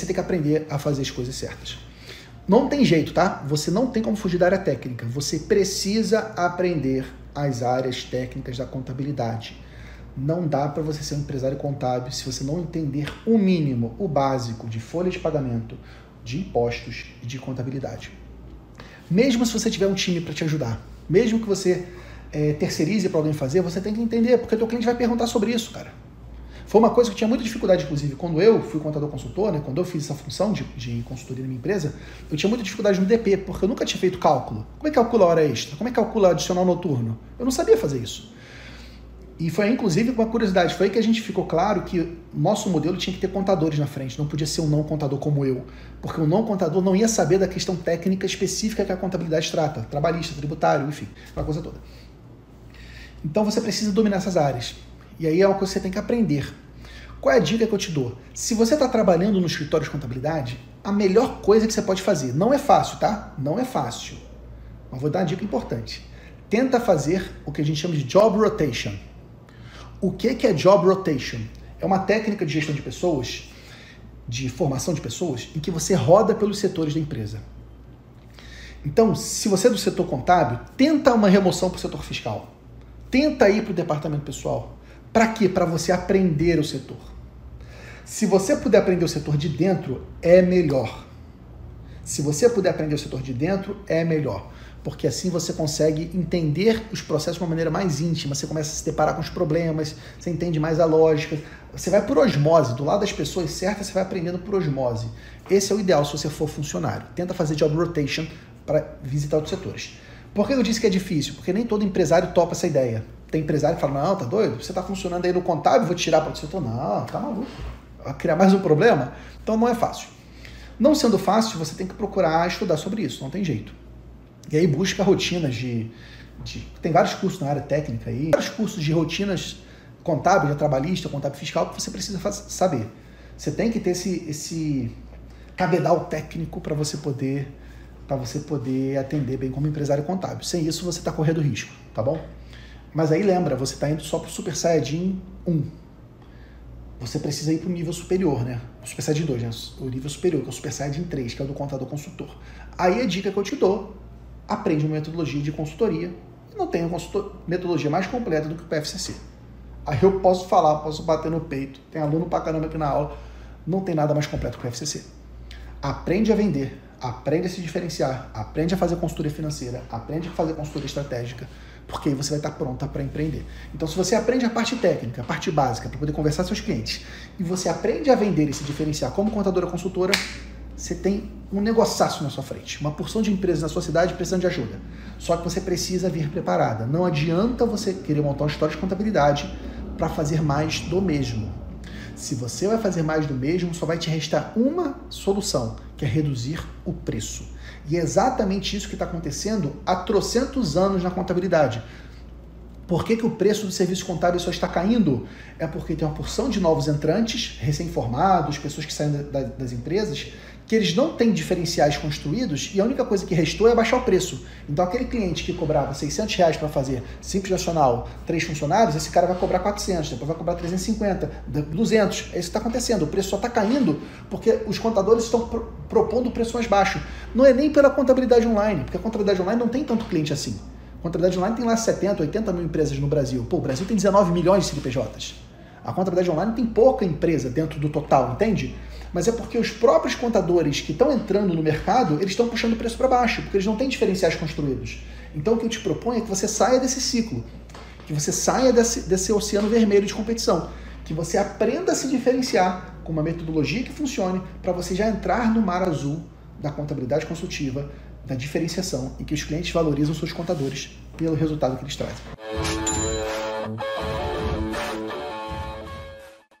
Você tem que aprender a fazer as coisas certas. Não tem jeito, tá? Você não tem como fugir da área técnica. Você precisa aprender as áreas técnicas da contabilidade. Não dá para você ser um empresário contábil se você não entender o mínimo, o básico de folha de pagamento, de impostos e de contabilidade. Mesmo se você tiver um time para te ajudar, mesmo que você é, terceirize para alguém fazer, você tem que entender, porque o teu cliente vai perguntar sobre isso, cara. Foi uma coisa que eu tinha muita dificuldade, inclusive, quando eu fui contador consultor, né, quando eu fiz essa função de, de consultoria na minha empresa, eu tinha muita dificuldade no DP, porque eu nunca tinha feito cálculo. Como é que calcula a hora extra? Como é que calcula adicional noturno? Eu não sabia fazer isso. E foi, inclusive, uma curiosidade, foi aí que a gente ficou claro que nosso modelo tinha que ter contadores na frente, não podia ser um não contador como eu, porque o não contador não ia saber da questão técnica específica que a contabilidade trata, trabalhista, tributário, enfim, aquela coisa toda. Então você precisa dominar essas áreas. E aí é uma coisa que você tem que aprender. Qual é a dica que eu te dou? Se você está trabalhando no escritório de contabilidade, a melhor coisa que você pode fazer, não é fácil, tá? Não é fácil. Mas vou dar uma dica importante. Tenta fazer o que a gente chama de job rotation. O que é job rotation? É uma técnica de gestão de pessoas, de formação de pessoas, em que você roda pelos setores da empresa. Então, se você é do setor contábil, tenta uma remoção para o setor fiscal. Tenta ir para o departamento pessoal. Para quê? Para você aprender o setor. Se você puder aprender o setor de dentro, é melhor. Se você puder aprender o setor de dentro, é melhor. Porque assim você consegue entender os processos de uma maneira mais íntima, você começa a se deparar com os problemas, você entende mais a lógica. Você vai por osmose, do lado das pessoas certas, você vai aprendendo por osmose. Esse é o ideal se você for funcionário. Tenta fazer job rotation para visitar outros setores. Por que eu disse que é difícil? Porque nem todo empresário topa essa ideia. Tem empresário que fala, não, tá doido? Você tá funcionando aí no contábil, vou tirar para outro setor. Não, tá maluco. Vai criar mais um problema? Então não é fácil. Não sendo fácil, você tem que procurar estudar sobre isso, não tem jeito. E aí busca rotinas de, de tem vários cursos na área técnica aí, vários cursos de rotinas contábil, trabalhista, contábil fiscal que você precisa saber. Você tem que ter esse, esse cabedal técnico para você poder para você poder atender bem como empresário contábil. Sem isso, você está correndo risco, tá bom? Mas aí lembra, você está indo só para o Super Saiyajin 1. Você precisa ir para o nível superior, né? O Super Saiyajin 2, né? O nível superior, que é o Super Saiyajin 3, que é o do contador consultor. Aí a dica que eu te dou, aprende uma metodologia de consultoria. Não tem uma metodologia mais completa do que o PFCC. Aí eu posso falar, posso bater no peito. Tem aluno pra caramba aqui na aula. Não tem nada mais completo que o PFCC. Aprende a vender, aprende a se diferenciar, aprende a fazer consultoria financeira, aprende a fazer consultoria estratégica, porque aí você vai estar pronta para empreender. Então, se você aprende a parte técnica, a parte básica, para poder conversar com seus clientes, e você aprende a vender e se diferenciar como contadora consultora, você tem um negociaço na sua frente, uma porção de empresas na sua cidade precisando de ajuda. Só que você precisa vir preparada. Não adianta você querer montar uma história de contabilidade para fazer mais do mesmo. Se você vai fazer mais do mesmo, só vai te restar uma solução, que é reduzir o preço. E é exatamente isso que está acontecendo há trocentos anos na contabilidade. Por que, que o preço do serviço contábil só está caindo? É porque tem uma porção de novos entrantes, recém-formados, pessoas que saem da, das empresas, que eles não têm diferenciais construídos e a única coisa que restou é baixar o preço. Então, aquele cliente que cobrava 600 reais para fazer Simples Nacional, três funcionários, esse cara vai cobrar 400, depois vai cobrar 350, 200. É isso que está acontecendo. O preço só está caindo porque os contadores estão pro propondo o preço mais baixo. Não é nem pela contabilidade online, porque a contabilidade online não tem tanto cliente assim. A contabilidade online tem lá 70, 80 mil empresas no Brasil. Pô, o Brasil tem 19 milhões de CNPJs. A contabilidade online tem pouca empresa dentro do total, entende? mas é porque os próprios contadores que estão entrando no mercado, eles estão puxando o preço para baixo, porque eles não têm diferenciais construídos. Então o que eu te proponho é que você saia desse ciclo, que você saia desse, desse oceano vermelho de competição, que você aprenda a se diferenciar com uma metodologia que funcione para você já entrar no mar azul da contabilidade consultiva, da diferenciação e que os clientes valorizam seus contadores pelo resultado que eles trazem.